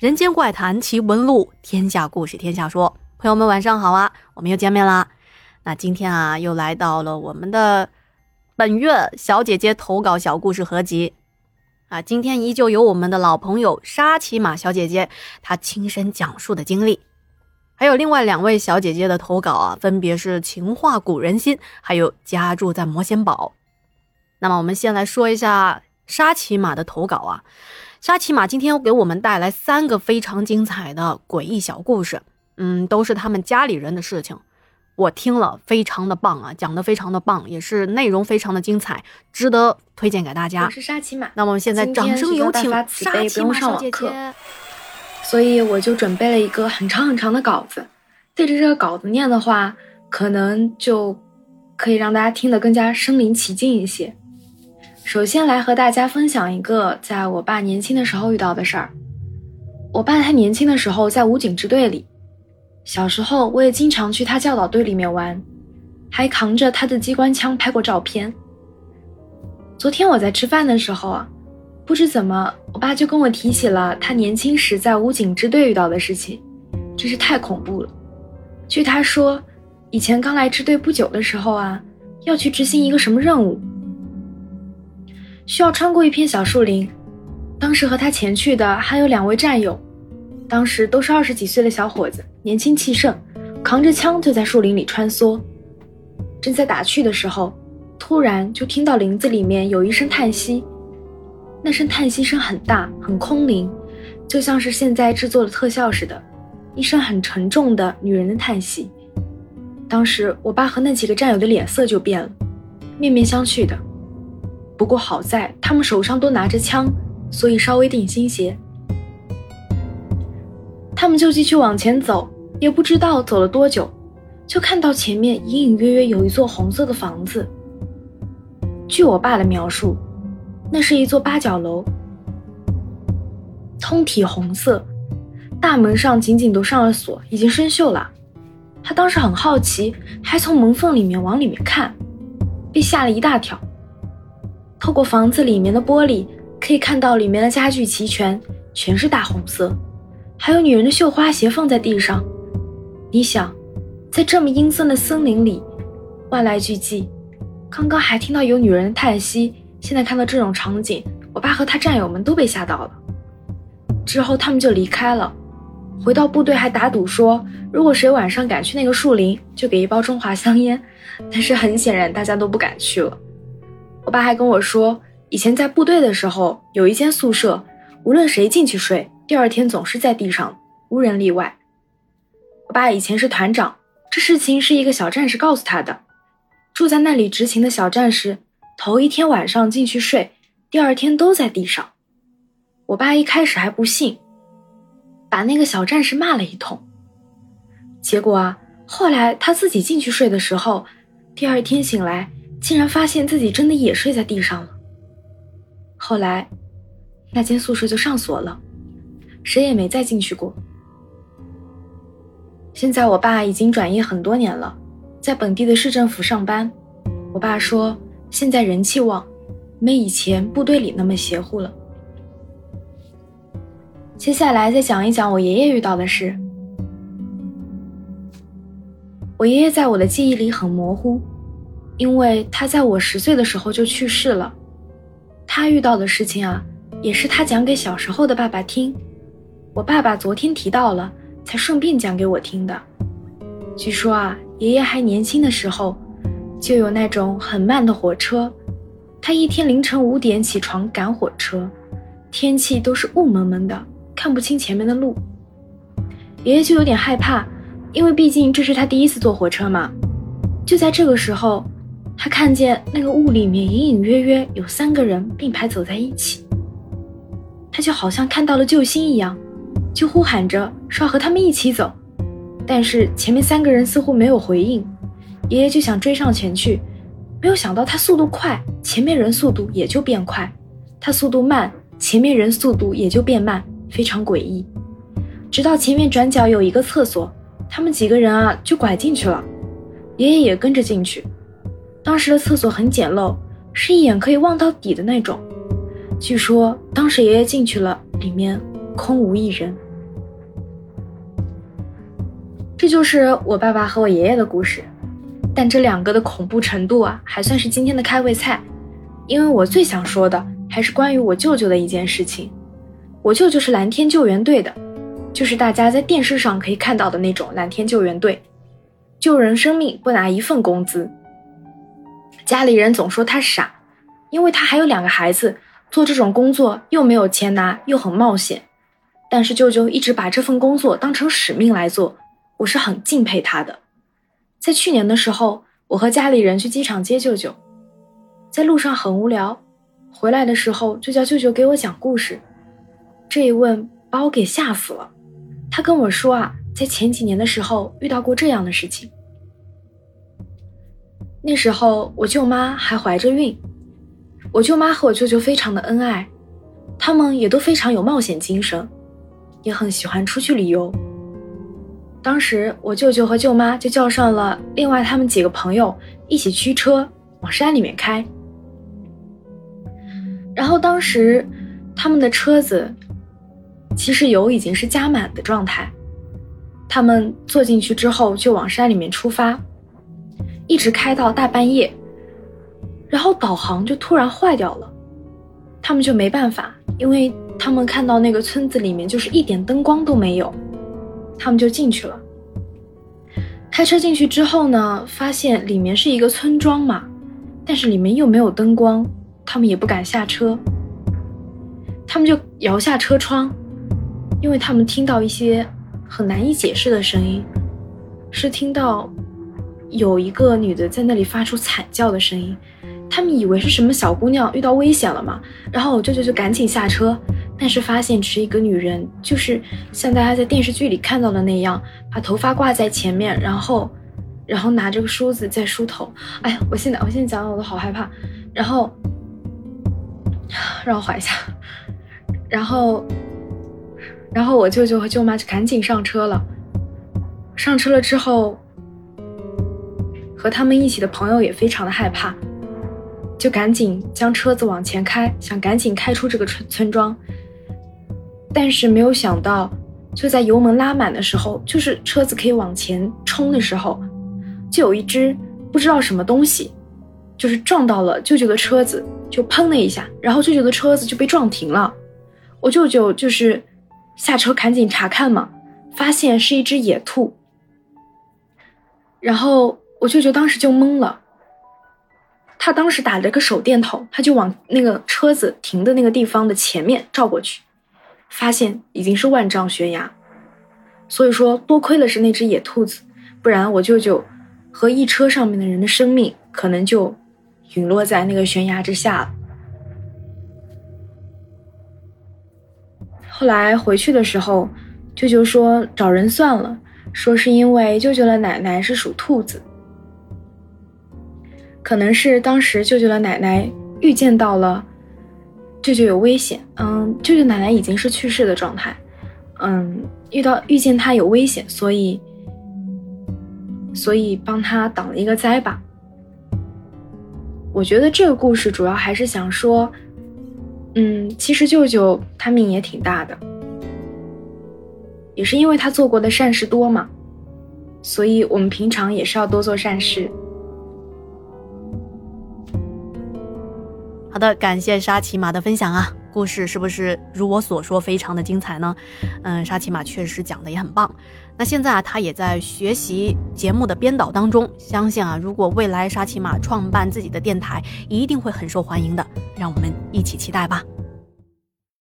人间怪谈奇闻录，天下故事天下说。朋友们晚上好啊，我们又见面啦。那今天啊，又来到了我们的本月小姐姐投稿小故事合集啊。今天依旧有我们的老朋友沙琪玛小姐姐，她亲身讲述的经历，还有另外两位小姐姐的投稿啊，分别是情话古人心，还有家住在魔仙堡。那么我们先来说一下沙琪玛的投稿啊。沙琪玛今天给我们带来三个非常精彩的诡异小故事，嗯，都是他们家里人的事情。我听了非常的棒啊，讲的非常的棒，也是内容非常的精彩，值得推荐给大家。我是沙琪玛，那我们现在掌声有请沙琪玛小姐姐。所以我就准备了一个很长很长的稿子，对着这个稿子念的话，可能就可以让大家听得更加身临其境一些。首先来和大家分享一个在我爸年轻的时候遇到的事儿。我爸他年轻的时候在武警支队里，小时候我也经常去他教导队里面玩，还扛着他的机关枪拍过照片。昨天我在吃饭的时候啊，不知怎么，我爸就跟我提起了他年轻时在武警支队遇到的事情，真是太恐怖了。据他说，以前刚来支队不久的时候啊，要去执行一个什么任务。需要穿过一片小树林，当时和他前去的还有两位战友，当时都是二十几岁的小伙子，年轻气盛，扛着枪就在树林里穿梭。正在打趣的时候，突然就听到林子里面有一声叹息，那声叹息声很大很空灵，就像是现在制作的特效似的，一声很沉重的女人的叹息。当时我爸和那几个战友的脸色就变了，面面相觑的。不过好在他们手上都拿着枪，所以稍微定心些。他们就继续往前走，也不知道走了多久，就看到前面隐隐约约有一座红色的房子。据我爸的描述，那是一座八角楼，通体红色，大门上紧紧都上了锁，已经生锈了。他当时很好奇，还从门缝里面往里面看，被吓了一大跳。透过房子里面的玻璃，可以看到里面的家具齐全，全是大红色，还有女人的绣花鞋放在地上。你想，在这么阴森的森林里，万籁俱寂，刚刚还听到有女人的叹息，现在看到这种场景，我爸和他战友们都被吓到了。之后他们就离开了，回到部队还打赌说，如果谁晚上敢去那个树林，就给一包中华香烟。但是很显然，大家都不敢去了。我爸还跟我说，以前在部队的时候，有一间宿舍，无论谁进去睡，第二天总是在地上，无人例外。我爸以前是团长，这事情是一个小战士告诉他的。住在那里执勤的小战士，头一天晚上进去睡，第二天都在地上。我爸一开始还不信，把那个小战士骂了一通。结果啊，后来他自己进去睡的时候，第二天醒来。竟然发现自己真的也睡在地上了。后来，那间宿舍就上锁了，谁也没再进去过。现在我爸已经转业很多年了，在本地的市政府上班。我爸说，现在人气旺，没以前部队里那么邪乎了。接下来再讲一讲我爷爷遇到的事。我爷爷在我的记忆里很模糊。因为他在我十岁的时候就去世了，他遇到的事情啊，也是他讲给小时候的爸爸听。我爸爸昨天提到了，才顺便讲给我听的。据说啊，爷爷还年轻的时候，就有那种很慢的火车，他一天凌晨五点起床赶火车，天气都是雾蒙蒙的，看不清前面的路。爷爷就有点害怕，因为毕竟这是他第一次坐火车嘛。就在这个时候。他看见那个雾里面隐隐约约有三个人并排走在一起，他就好像看到了救星一样，就呼喊着说要和他们一起走。但是前面三个人似乎没有回应，爷爷就想追上前去，没有想到他速度快，前面人速度也就变快；他速度慢，前面人速度也就变慢，非常诡异。直到前面转角有一个厕所，他们几个人啊就拐进去了，爷爷也跟着进去。当时的厕所很简陋，是一眼可以望到底的那种。据说当时爷爷进去了，里面空无一人，这就是我爸爸和我爷爷的故事。但这两个的恐怖程度啊，还算是今天的开胃菜。因为我最想说的还是关于我舅舅的一件事情。我舅舅是蓝天救援队的，就是大家在电视上可以看到的那种蓝天救援队，救人生命不拿一份工资。家里人总说他傻，因为他还有两个孩子，做这种工作又没有钱拿，又很冒险。但是舅舅一直把这份工作当成使命来做，我是很敬佩他的。在去年的时候，我和家里人去机场接舅舅。在路上很无聊，回来的时候就叫舅舅给我讲故事。这一问把我给吓死了。他跟我说啊，在前几年的时候遇到过这样的事情。那时候我舅妈还怀着孕，我舅妈和我舅舅非常的恩爱，他们也都非常有冒险精神，也很喜欢出去旅游。当时我舅舅和舅妈就叫上了另外他们几个朋友一起驱车往山里面开。然后当时，他们的车子其实油已经是加满的状态。他们坐进去之后就往山里面出发，一直开到大半夜，然后导航就突然坏掉了，他们就没办法，因为他们看到那个村子里面就是一点灯光都没有，他们就进去了。开车进去之后呢，发现里面是一个村庄嘛，但是里面又没有灯光。他们也不敢下车，他们就摇下车窗，因为他们听到一些很难以解释的声音，是听到有一个女的在那里发出惨叫的声音，他们以为是什么小姑娘遇到危险了嘛，然后我舅舅就赶紧下车，但是发现只是一个女人，就是像大家在电视剧里看到的那样，把头发挂在前面，然后，然后拿着个梳子在梳头。哎呀，我现在我现在讲的我都好害怕，然后。让我缓一下，然后，然后我舅舅和舅妈就赶紧上车了。上车了之后，和他们一起的朋友也非常的害怕，就赶紧将车子往前开，想赶紧开出这个村村庄。但是没有想到，就在油门拉满的时候，就是车子可以往前冲的时候，就有一只不知道什么东西，就是撞到了舅舅的车子。就砰的一下，然后舅舅的车子就被撞停了。我舅舅就是下车赶紧查看嘛，发现是一只野兔。然后我舅舅当时就懵了，他当时打了个手电筒，他就往那个车子停的那个地方的前面照过去，发现已经是万丈悬崖。所以说，多亏了是那只野兔子，不然我舅舅和一车上面的人的生命可能就。陨落在那个悬崖之下了。后来回去的时候，舅舅说找人算了，说是因为舅舅的奶奶是属兔子，可能是当时舅舅的奶奶预见到了舅舅有危险，嗯，舅舅奶奶已经是去世的状态，嗯，遇到遇见他有危险，所以所以帮他挡了一个灾吧。我觉得这个故事主要还是想说，嗯，其实舅舅他命也挺大的，也是因为他做过的善事多嘛，所以我们平常也是要多做善事。好的，感谢沙琪玛的分享啊，故事是不是如我所说非常的精彩呢？嗯，沙琪玛确实讲的也很棒。那现在啊，他也在学习节目的编导当中。相信啊，如果未来沙琪玛创办自己的电台，一定会很受欢迎的。让我们一起期待吧。